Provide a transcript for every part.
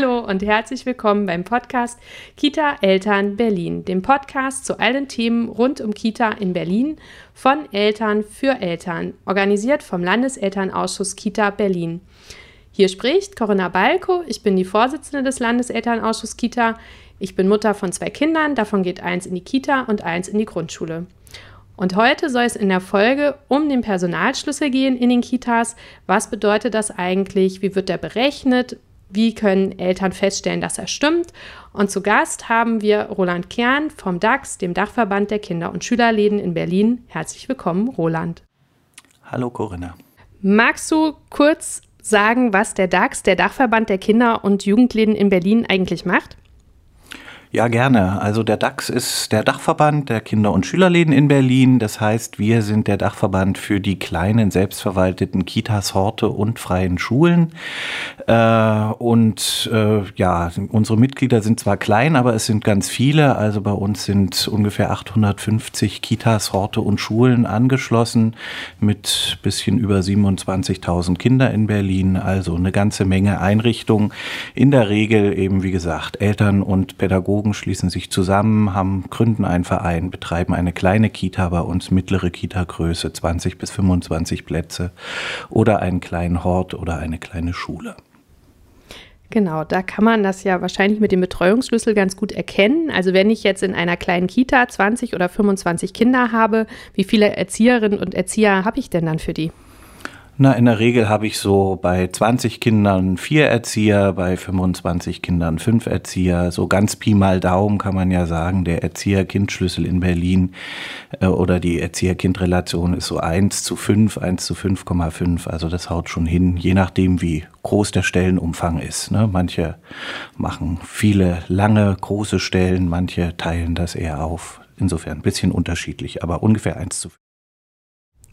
Hallo und herzlich willkommen beim Podcast Kita Eltern Berlin, dem Podcast zu allen Themen rund um Kita in Berlin von Eltern für Eltern, organisiert vom Landeselternausschuss Kita Berlin. Hier spricht Corinna Balko, ich bin die Vorsitzende des Landeselternausschusses Kita. Ich bin Mutter von zwei Kindern, davon geht eins in die Kita und eins in die Grundschule. Und heute soll es in der Folge um den Personalschlüssel gehen in den Kitas. Was bedeutet das eigentlich? Wie wird der berechnet? Wie können Eltern feststellen, dass er stimmt? Und zu Gast haben wir Roland Kern vom DAX, dem Dachverband der Kinder- und Schülerläden in Berlin. Herzlich willkommen, Roland. Hallo, Corinna. Magst du kurz sagen, was der DAX, der Dachverband der Kinder- und Jugendläden in Berlin, eigentlich macht? Ja, gerne. Also der DAX ist der Dachverband der Kinder- und Schülerläden in Berlin. Das heißt, wir sind der Dachverband für die kleinen selbstverwalteten Kitas, Horte und freien Schulen. Äh, und äh, ja, unsere Mitglieder sind zwar klein, aber es sind ganz viele. Also bei uns sind ungefähr 850 Kitas, Horte und Schulen angeschlossen mit bisschen über 27.000 Kinder in Berlin. Also eine ganze Menge Einrichtungen. In der Regel eben, wie gesagt, Eltern und Pädagogen Pädagogen schließen sich zusammen, haben, gründen einen Verein, betreiben eine kleine Kita bei uns, mittlere Kita-Größe, 20 bis 25 Plätze oder einen kleinen Hort oder eine kleine Schule. Genau, da kann man das ja wahrscheinlich mit dem Betreuungsschlüssel ganz gut erkennen. Also wenn ich jetzt in einer kleinen Kita 20 oder 25 Kinder habe, wie viele Erzieherinnen und Erzieher habe ich denn dann für die? Na, in der Regel habe ich so bei 20 Kindern vier Erzieher, bei 25 Kindern fünf Erzieher. So ganz Pi mal Daumen kann man ja sagen, der Erzieher-Kind-Schlüssel in Berlin äh, oder die Erzieher-Kind-Relation ist so 1 zu 5, 1 zu 5,5. Also das haut schon hin, je nachdem, wie groß der Stellenumfang ist. Ne? Manche machen viele lange, große Stellen, manche teilen das eher auf. Insofern ein bisschen unterschiedlich, aber ungefähr 1 zu 5.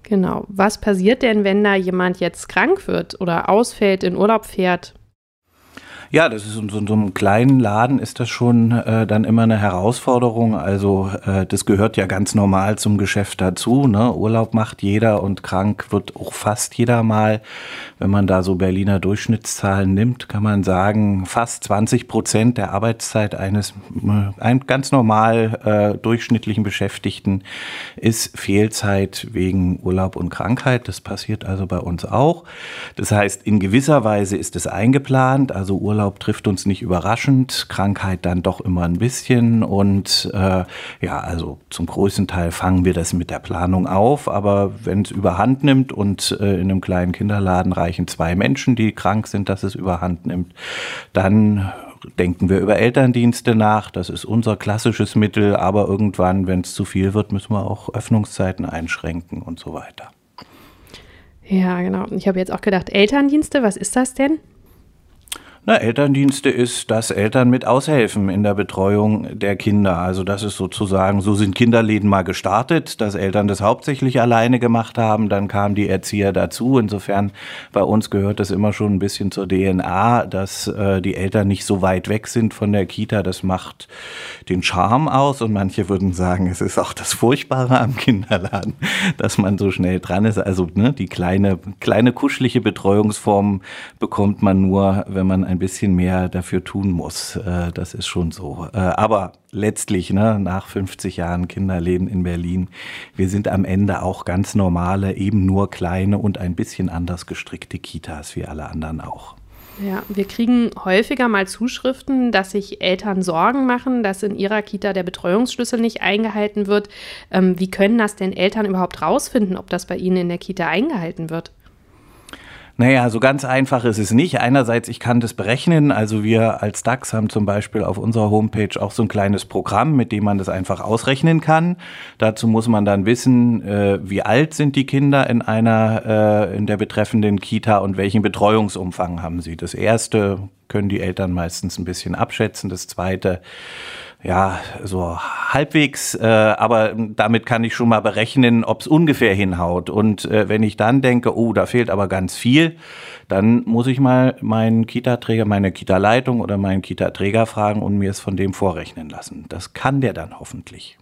Genau. Was passiert denn, wenn da jemand jetzt krank wird oder ausfällt, in Urlaub fährt? Ja, das ist in so, in so einem kleinen Laden ist das schon äh, dann immer eine Herausforderung. Also äh, das gehört ja ganz normal zum Geschäft dazu. Ne? Urlaub macht jeder und krank wird auch fast jeder mal. Wenn man da so Berliner Durchschnittszahlen nimmt, kann man sagen, fast 20 Prozent der Arbeitszeit eines äh, ganz normal äh, durchschnittlichen Beschäftigten ist Fehlzeit wegen Urlaub und Krankheit. Das passiert also bei uns auch. Das heißt, in gewisser Weise ist es eingeplant. Also Urlaub Urlaub trifft uns nicht überraschend, Krankheit dann doch immer ein bisschen. Und äh, ja, also zum größten Teil fangen wir das mit der Planung auf. Aber wenn es überhand nimmt und äh, in einem kleinen Kinderladen reichen zwei Menschen, die krank sind, dass es überhand nimmt, dann denken wir über Elterndienste nach. Das ist unser klassisches Mittel. Aber irgendwann, wenn es zu viel wird, müssen wir auch Öffnungszeiten einschränken und so weiter. Ja, genau. Ich habe jetzt auch gedacht, Elterndienste, was ist das denn? Na, Elterndienste ist, dass Eltern mit aushelfen in der Betreuung der Kinder. Also das ist sozusagen, so sind Kinderläden mal gestartet, dass Eltern das hauptsächlich alleine gemacht haben. Dann kamen die Erzieher dazu. Insofern bei uns gehört das immer schon ein bisschen zur DNA, dass äh, die Eltern nicht so weit weg sind von der Kita. Das macht den Charme aus. Und manche würden sagen, es ist auch das Furchtbare am Kinderladen, dass man so schnell dran ist. Also ne, die kleine, kleine kuschelige Betreuungsform bekommt man nur, wenn man ein ein bisschen mehr dafür tun muss. Äh, das ist schon so. Äh, aber letztlich, ne, nach 50 Jahren Kinderleben in Berlin, wir sind am Ende auch ganz normale, eben nur kleine und ein bisschen anders gestrickte Kitas wie alle anderen auch. Ja, wir kriegen häufiger mal Zuschriften, dass sich Eltern Sorgen machen, dass in ihrer Kita der Betreuungsschlüssel nicht eingehalten wird. Ähm, wie können das denn Eltern überhaupt rausfinden, ob das bei ihnen in der Kita eingehalten wird? Naja, so ganz einfach ist es nicht. Einerseits, ich kann das berechnen. Also wir als DAX haben zum Beispiel auf unserer Homepage auch so ein kleines Programm, mit dem man das einfach ausrechnen kann. Dazu muss man dann wissen, äh, wie alt sind die Kinder in einer, äh, in der betreffenden Kita und welchen Betreuungsumfang haben sie. Das erste können die Eltern meistens ein bisschen abschätzen. Das zweite, ja, so halbwegs, äh, aber damit kann ich schon mal berechnen, ob es ungefähr hinhaut. Und äh, wenn ich dann denke, oh, da fehlt aber ganz viel, dann muss ich mal meinen Kita-Träger, meine Kita-Leitung oder meinen Kita-Träger fragen und mir es von dem vorrechnen lassen. Das kann der dann hoffentlich.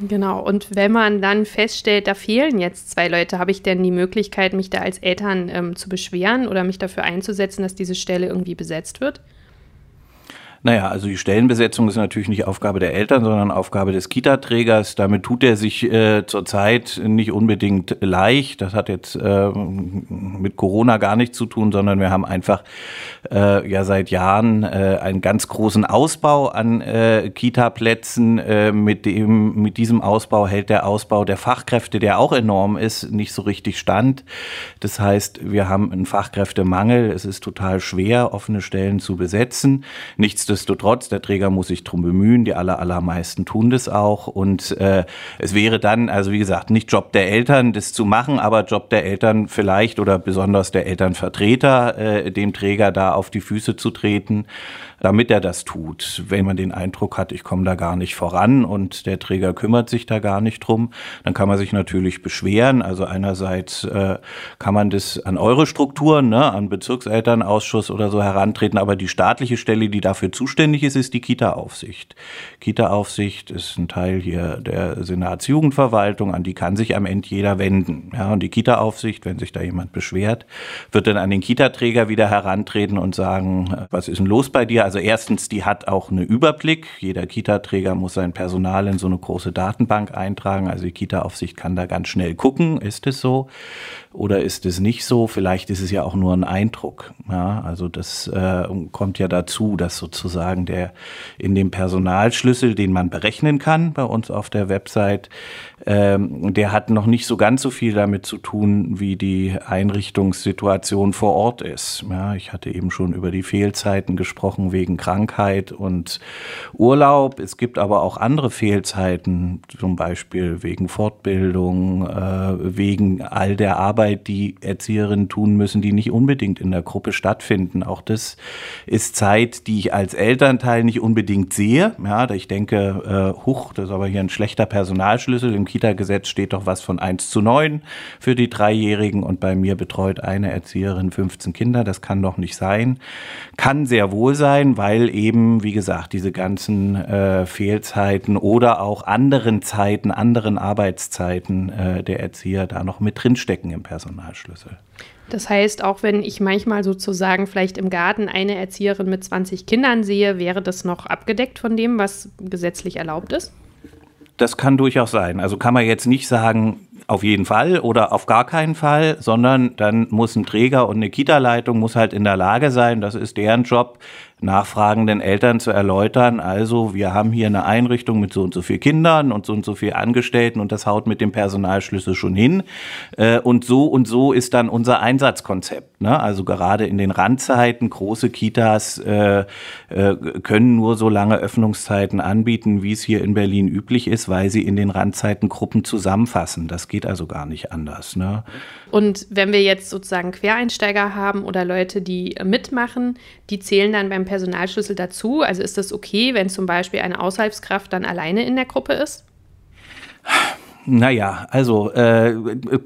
Genau, und wenn man dann feststellt, da fehlen jetzt zwei Leute, habe ich denn die Möglichkeit, mich da als Eltern ähm, zu beschweren oder mich dafür einzusetzen, dass diese Stelle irgendwie besetzt wird? Naja, also die Stellenbesetzung ist natürlich nicht Aufgabe der Eltern, sondern Aufgabe des Kita-Trägers. Damit tut er sich äh, zurzeit nicht unbedingt leicht. Das hat jetzt äh, mit Corona gar nichts zu tun, sondern wir haben einfach äh, ja seit Jahren äh, einen ganz großen Ausbau an äh, Kita-Plätzen. Äh, mit dem, mit diesem Ausbau hält der Ausbau der Fachkräfte, der auch enorm ist, nicht so richtig stand. Das heißt, wir haben einen Fachkräftemangel. Es ist total schwer, offene Stellen zu besetzen. Nichtsdestotrotz Nichtsdestotrotz, der Träger muss sich drum bemühen, die aller, allermeisten tun das auch. Und äh, es wäre dann, also wie gesagt, nicht Job der Eltern, das zu machen, aber Job der Eltern vielleicht oder besonders der Elternvertreter, äh, dem Träger da auf die Füße zu treten damit er das tut. Wenn man den Eindruck hat, ich komme da gar nicht voran und der Träger kümmert sich da gar nicht drum, dann kann man sich natürlich beschweren. Also einerseits äh, kann man das an eure Strukturen, ne, an Bezirkselternausschuss oder so herantreten, aber die staatliche Stelle, die dafür zuständig ist, ist die Kita-Aufsicht. Kita-Aufsicht ist ein Teil hier der Senatsjugendverwaltung, an die kann sich am Ende jeder wenden. Ja, und die Kita-Aufsicht, wenn sich da jemand beschwert, wird dann an den Kita-Träger wieder herantreten und sagen, was ist denn los bei dir? Also also erstens, die hat auch einen Überblick. Jeder Kita-Träger muss sein Personal in so eine große Datenbank eintragen. Also die Kita-Aufsicht kann da ganz schnell gucken, ist es so oder ist es nicht so? Vielleicht ist es ja auch nur ein Eindruck. Ja, also das äh, kommt ja dazu, dass sozusagen der in dem Personalschlüssel, den man berechnen kann bei uns auf der Website, ähm, der hat noch nicht so ganz so viel damit zu tun, wie die Einrichtungssituation vor Ort ist. Ja, ich hatte eben schon über die Fehlzeiten gesprochen wegen Krankheit und Urlaub. Es gibt aber auch andere Fehlzeiten, zum Beispiel wegen Fortbildung, äh, wegen all der Arbeit, die Erzieherinnen tun müssen, die nicht unbedingt in der Gruppe stattfinden. Auch das ist Zeit, die ich als Elternteil nicht unbedingt sehe. Ja, ich denke, äh, huch, das ist aber hier ein schlechter Personalschlüssel. Im Kita-Gesetz steht doch was von 1 zu 9 für die Dreijährigen und bei mir betreut eine Erzieherin 15 Kinder. Das kann doch nicht sein. Kann sehr wohl sein, weil eben, wie gesagt, diese ganzen äh, Fehlzeiten oder auch anderen Zeiten, anderen Arbeitszeiten äh, der Erzieher da noch mit drinstecken im Personalschlüssel. Das heißt, auch wenn ich manchmal sozusagen vielleicht im Garten eine Erzieherin mit 20 Kindern sehe, wäre das noch abgedeckt von dem, was gesetzlich erlaubt ist? Das kann durchaus sein. Also kann man jetzt nicht sagen, auf jeden Fall oder auf gar keinen Fall, sondern dann muss ein Träger und eine Kita-Leitung muss halt in der Lage sein, das ist deren Job, nachfragenden Eltern zu erläutern, also wir haben hier eine Einrichtung mit so und so viel Kindern und so und so viel Angestellten und das haut mit dem Personalschlüssel schon hin. Äh, und so und so ist dann unser Einsatzkonzept. Ne? Also gerade in den Randzeiten, große Kitas äh, äh, können nur so lange Öffnungszeiten anbieten, wie es hier in Berlin üblich ist, weil sie in den Randzeiten Gruppen zusammenfassen. Das geht also gar nicht anders. Ne? Und wenn wir jetzt sozusagen Quereinsteiger haben oder Leute, die mitmachen, die zählen dann beim Personalschlüssel dazu? Also ist das okay, wenn zum Beispiel eine Aushilfskraft dann alleine in der Gruppe ist? Naja, also äh,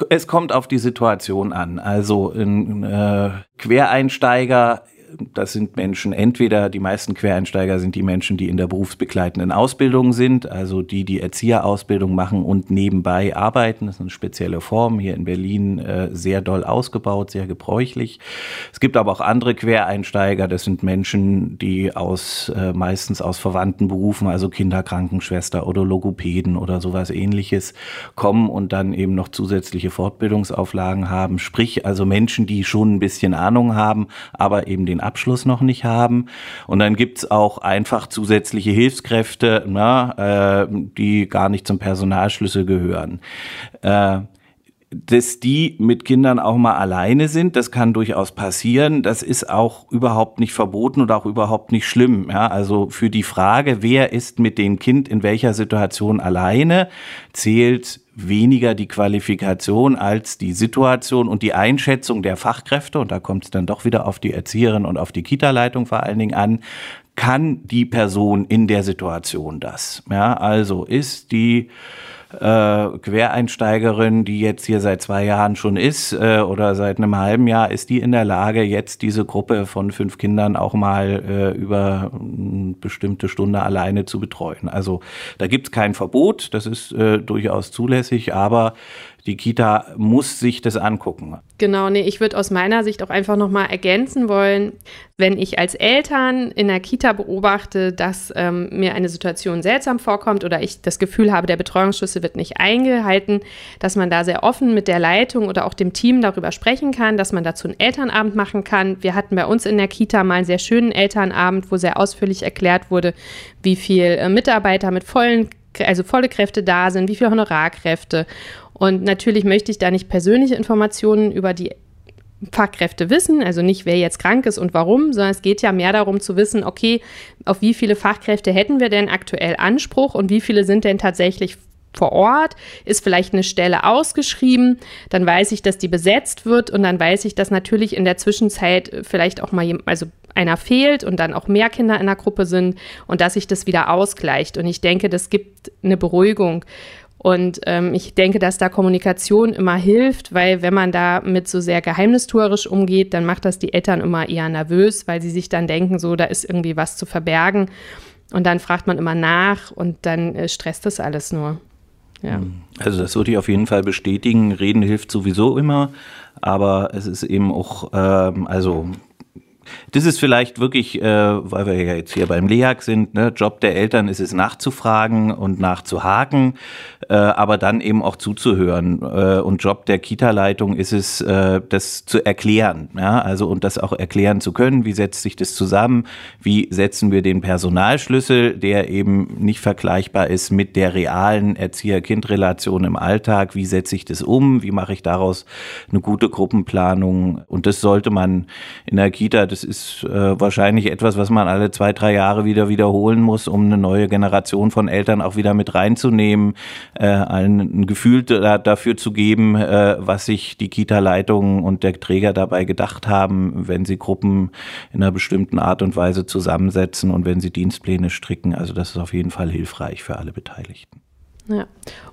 es kommt auf die Situation an. Also ein äh, Quereinsteiger das sind Menschen, entweder die meisten Quereinsteiger sind die Menschen, die in der berufsbegleitenden Ausbildung sind, also die die Erzieherausbildung machen und nebenbei arbeiten. Das ist eine spezielle Form, hier in Berlin äh, sehr doll ausgebaut, sehr gebräuchlich. Es gibt aber auch andere Quereinsteiger, das sind Menschen, die aus äh, meistens aus verwandten Berufen, also Kinderkrankenschwester oder Logopäden oder sowas ähnliches, kommen und dann eben noch zusätzliche Fortbildungsauflagen haben. Sprich, also Menschen, die schon ein bisschen Ahnung haben, aber eben den den Abschluss noch nicht haben. Und dann gibt's auch einfach zusätzliche Hilfskräfte, na, äh, die gar nicht zum Personalschlüssel gehören. Äh, dass die mit Kindern auch mal alleine sind, das kann durchaus passieren. Das ist auch überhaupt nicht verboten und auch überhaupt nicht schlimm. Ja, also für die Frage, wer ist mit dem Kind in welcher Situation alleine, zählt weniger die Qualifikation als die Situation und die Einschätzung der Fachkräfte. Und da kommt es dann doch wieder auf die Erzieherin und auf die Kita-Leitung vor allen Dingen an. Kann die Person in der Situation das? Ja, also ist die äh, Quereinsteigerin, die jetzt hier seit zwei Jahren schon ist äh, oder seit einem halben Jahr, ist die in der Lage, jetzt diese Gruppe von fünf Kindern auch mal äh, über eine bestimmte Stunde alleine zu betreuen. Also da gibt es kein Verbot, das ist äh, durchaus zulässig, aber die Kita muss sich das angucken. Genau, nee, ich würde aus meiner Sicht auch einfach nochmal ergänzen wollen, wenn ich als Eltern in der Kita beobachte, dass ähm, mir eine Situation seltsam vorkommt oder ich das Gefühl habe, der Betreuungsschlüssel wird nicht eingehalten, dass man da sehr offen mit der Leitung oder auch dem Team darüber sprechen kann, dass man dazu einen Elternabend machen kann. Wir hatten bei uns in der Kita mal einen sehr schönen Elternabend, wo sehr ausführlich erklärt wurde, wie viel äh, Mitarbeiter mit vollen also volle Kräfte da sind, wie viele Honorarkräfte. Und natürlich möchte ich da nicht persönliche Informationen über die Fachkräfte wissen, also nicht wer jetzt krank ist und warum, sondern es geht ja mehr darum zu wissen, okay, auf wie viele Fachkräfte hätten wir denn aktuell Anspruch und wie viele sind denn tatsächlich vor Ort, ist vielleicht eine Stelle ausgeschrieben, dann weiß ich, dass die besetzt wird und dann weiß ich, dass natürlich in der Zwischenzeit vielleicht auch mal also einer fehlt und dann auch mehr Kinder in der Gruppe sind und dass sich das wieder ausgleicht. Und ich denke, das gibt eine Beruhigung. Und ähm, ich denke, dass da Kommunikation immer hilft, weil wenn man da mit so sehr geheimnistuerisch umgeht, dann macht das die Eltern immer eher nervös, weil sie sich dann denken, so, da ist irgendwie was zu verbergen. Und dann fragt man immer nach und dann äh, stresst das alles nur. Ja. Also das würde ich auf jeden Fall bestätigen. Reden hilft sowieso immer, aber es ist eben auch, ähm, also das ist vielleicht wirklich, äh, weil wir ja jetzt hier beim LEAG sind, ne, Job der Eltern ist es nachzufragen und nachzuhaken, äh, aber dann eben auch zuzuhören. Äh, und Job der Kita-Leitung ist es, äh, das zu erklären, ja, also und das auch erklären zu können. Wie setzt sich das zusammen? Wie setzen wir den Personalschlüssel, der eben nicht vergleichbar ist mit der realen Erzieher-Kind-Relation im Alltag? Wie setze ich das um? Wie mache ich daraus eine gute Gruppenplanung? Und das sollte man in der Kita, das ist äh, wahrscheinlich etwas, was man alle zwei, drei Jahre wieder wiederholen muss, um eine neue Generation von Eltern auch wieder mit reinzunehmen, äh, allen ein Gefühl da, dafür zu geben, äh, was sich die Kita-Leitung und der Träger dabei gedacht haben, wenn sie Gruppen in einer bestimmten Art und Weise zusammensetzen und wenn sie Dienstpläne stricken. Also das ist auf jeden Fall hilfreich für alle Beteiligten. Ja.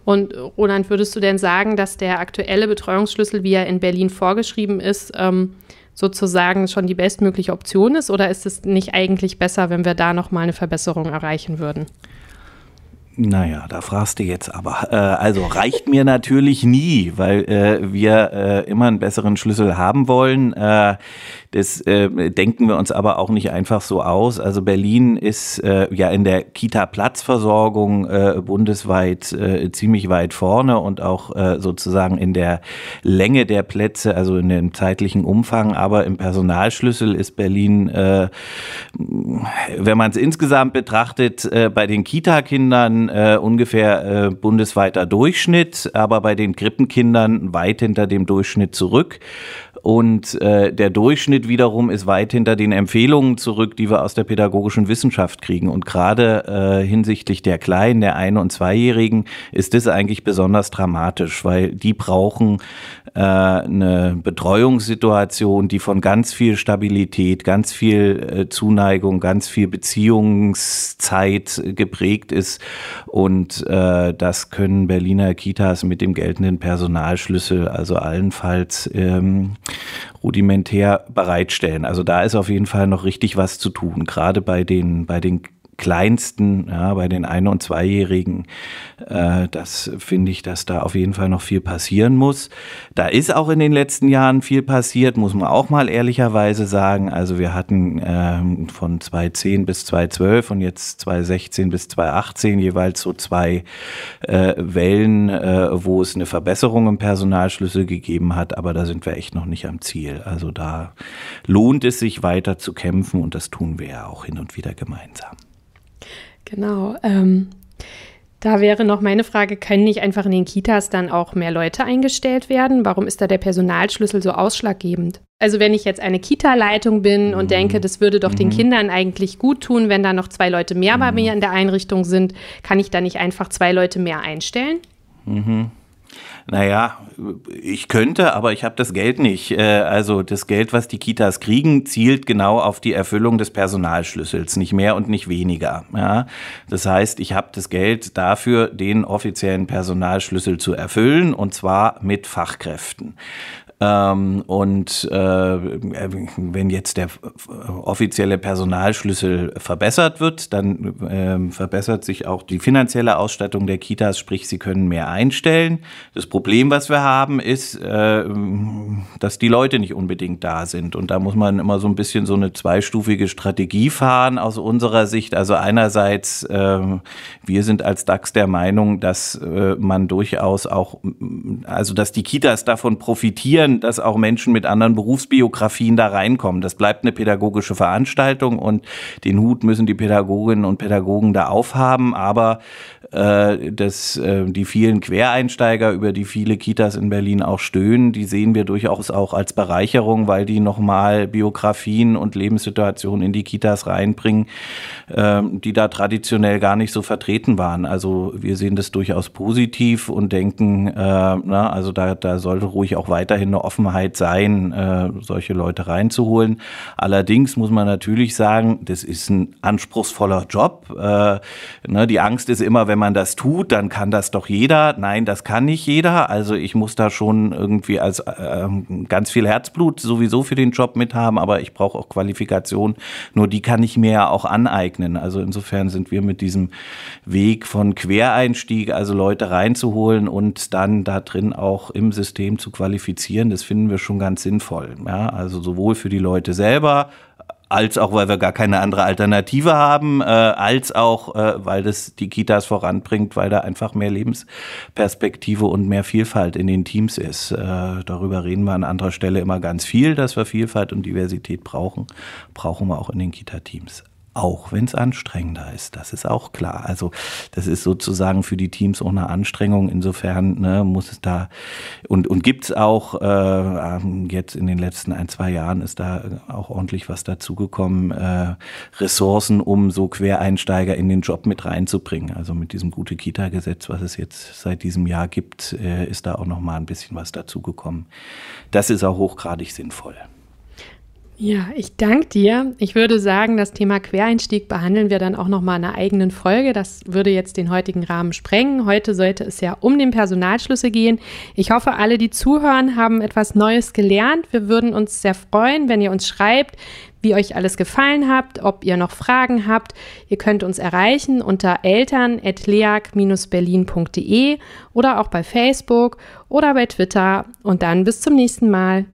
Und Roland, würdest du denn sagen, dass der aktuelle Betreuungsschlüssel, wie er in Berlin vorgeschrieben ist, ähm, sozusagen schon die bestmögliche Option ist? Oder ist es nicht eigentlich besser, wenn wir da nochmal eine Verbesserung erreichen würden? Naja, da fragst du jetzt aber. Äh, also reicht mir natürlich nie, weil äh, wir äh, immer einen besseren Schlüssel haben wollen. Äh, das äh, denken wir uns aber auch nicht einfach so aus. Also Berlin ist äh, ja in der Kita-Platzversorgung bundesweit ziemlich weit vorne und auch sozusagen in der Länge der Plätze, also in dem zeitlichen Umfang. Aber im Personalschlüssel ist Berlin, wenn man es insgesamt betrachtet, bei den Kita-Kindern äh, ungefähr äh, bundesweiter Durchschnitt, aber bei den Krippenkindern weit hinter dem Durchschnitt zurück. Und äh, der Durchschnitt wiederum ist weit hinter den Empfehlungen zurück, die wir aus der pädagogischen Wissenschaft kriegen. Und gerade äh, hinsichtlich der Kleinen, der Ein- und Zweijährigen, ist das eigentlich besonders dramatisch, weil die brauchen äh, eine Betreuungssituation, die von ganz viel Stabilität, ganz viel äh, Zuneigung, ganz viel Beziehungszeit geprägt ist. Und äh, das können Berliner Kitas mit dem geltenden Personalschlüssel, also allenfalls ähm, rudimentär bereitstellen. Also da ist auf jeden Fall noch richtig was zu tun, gerade bei den, bei den Kleinsten, ja, bei den Ein- und Zweijährigen, äh, das finde ich, dass da auf jeden Fall noch viel passieren muss. Da ist auch in den letzten Jahren viel passiert, muss man auch mal ehrlicherweise sagen. Also wir hatten äh, von 2010 bis 2012 und jetzt 2016 bis 2018 jeweils so zwei äh, Wellen, äh, wo es eine Verbesserung im Personalschlüssel gegeben hat, aber da sind wir echt noch nicht am Ziel. Also da lohnt es sich weiter zu kämpfen und das tun wir ja auch hin und wieder gemeinsam. Genau. Ähm, da wäre noch meine Frage, können nicht einfach in den Kitas dann auch mehr Leute eingestellt werden? Warum ist da der Personalschlüssel so ausschlaggebend? Also wenn ich jetzt eine Kita-Leitung bin und mhm. denke, das würde doch mhm. den Kindern eigentlich gut tun, wenn da noch zwei Leute mehr mhm. bei mir in der Einrichtung sind, kann ich da nicht einfach zwei Leute mehr einstellen? Mhm. Naja, ich könnte, aber ich habe das Geld nicht. Äh, also das Geld, was die Kitas kriegen, zielt genau auf die Erfüllung des Personalschlüssels, nicht mehr und nicht weniger. Ja, das heißt, ich habe das Geld dafür, den offiziellen Personalschlüssel zu erfüllen, und zwar mit Fachkräften. Ähm, und äh, wenn jetzt der offizielle Personalschlüssel verbessert wird, dann äh, verbessert sich auch die finanzielle Ausstattung der Kitas, sprich sie können mehr einstellen. Das Problem, was wir haben, ist, äh, dass die Leute nicht unbedingt da sind. Und da muss man immer so ein bisschen so eine zweistufige Strategie fahren aus unserer Sicht. Also einerseits, äh, wir sind als DAX der Meinung, dass äh, man durchaus auch, also dass die Kitas davon profitieren, dass auch Menschen mit anderen Berufsbiografien da reinkommen. Das bleibt eine pädagogische Veranstaltung und den Hut müssen die Pädagoginnen und Pädagogen da aufhaben. Aber äh, dass äh, die vielen Quereinsteiger, über die viele Kitas in Berlin auch stöhnen, die sehen wir durchaus auch als Bereicherung, weil die nochmal Biografien und Lebenssituationen in die Kitas reinbringen, äh, die da traditionell gar nicht so vertreten waren. Also wir sehen das durchaus positiv und denken, äh, na, also da, da sollte ruhig auch weiterhin eine Offenheit sein, äh, solche Leute reinzuholen. Allerdings muss man natürlich sagen, das ist ein anspruchsvoller Job. Äh, ne, die Angst ist immer, wenn man das tut, dann kann das doch jeder. Nein, das kann nicht jeder. Also ich muss da schon irgendwie als äh, ganz viel Herzblut sowieso für den Job mit haben, aber ich brauche auch Qualifikation. Nur die kann ich mir ja auch aneignen. Also insofern sind wir mit diesem Weg von Quereinstieg, also Leute reinzuholen und dann da drin auch im System zu qualifizieren, das finden wir schon ganz sinnvoll. Ja, also sowohl für die Leute selber als auch weil wir gar keine andere Alternative haben, äh, als auch äh, weil das die Kitas voranbringt, weil da einfach mehr Lebensperspektive und mehr Vielfalt in den Teams ist. Äh, darüber reden wir an anderer Stelle immer ganz viel, dass wir Vielfalt und Diversität brauchen, brauchen wir auch in den Kita-Teams auch wenn es anstrengender ist. Das ist auch klar. Also das ist sozusagen für die Teams auch eine Anstrengung. Insofern ne, muss es da und, und gibt es auch äh, jetzt in den letzten ein, zwei Jahren ist da auch ordentlich was dazugekommen, äh, Ressourcen, um so Quereinsteiger in den Job mit reinzubringen. Also mit diesem gute Kita-Gesetz, was es jetzt seit diesem Jahr gibt, äh, ist da auch noch mal ein bisschen was dazugekommen. Das ist auch hochgradig sinnvoll. Ja, ich danke dir. Ich würde sagen, das Thema Quereinstieg behandeln wir dann auch noch mal in einer eigenen Folge. Das würde jetzt den heutigen Rahmen sprengen. Heute sollte es ja um den Personalschlüssel gehen. Ich hoffe, alle, die zuhören, haben etwas Neues gelernt. Wir würden uns sehr freuen, wenn ihr uns schreibt, wie euch alles gefallen habt, ob ihr noch Fragen habt. Ihr könnt uns erreichen unter eltern.leag-berlin.de oder auch bei Facebook oder bei Twitter. Und dann bis zum nächsten Mal.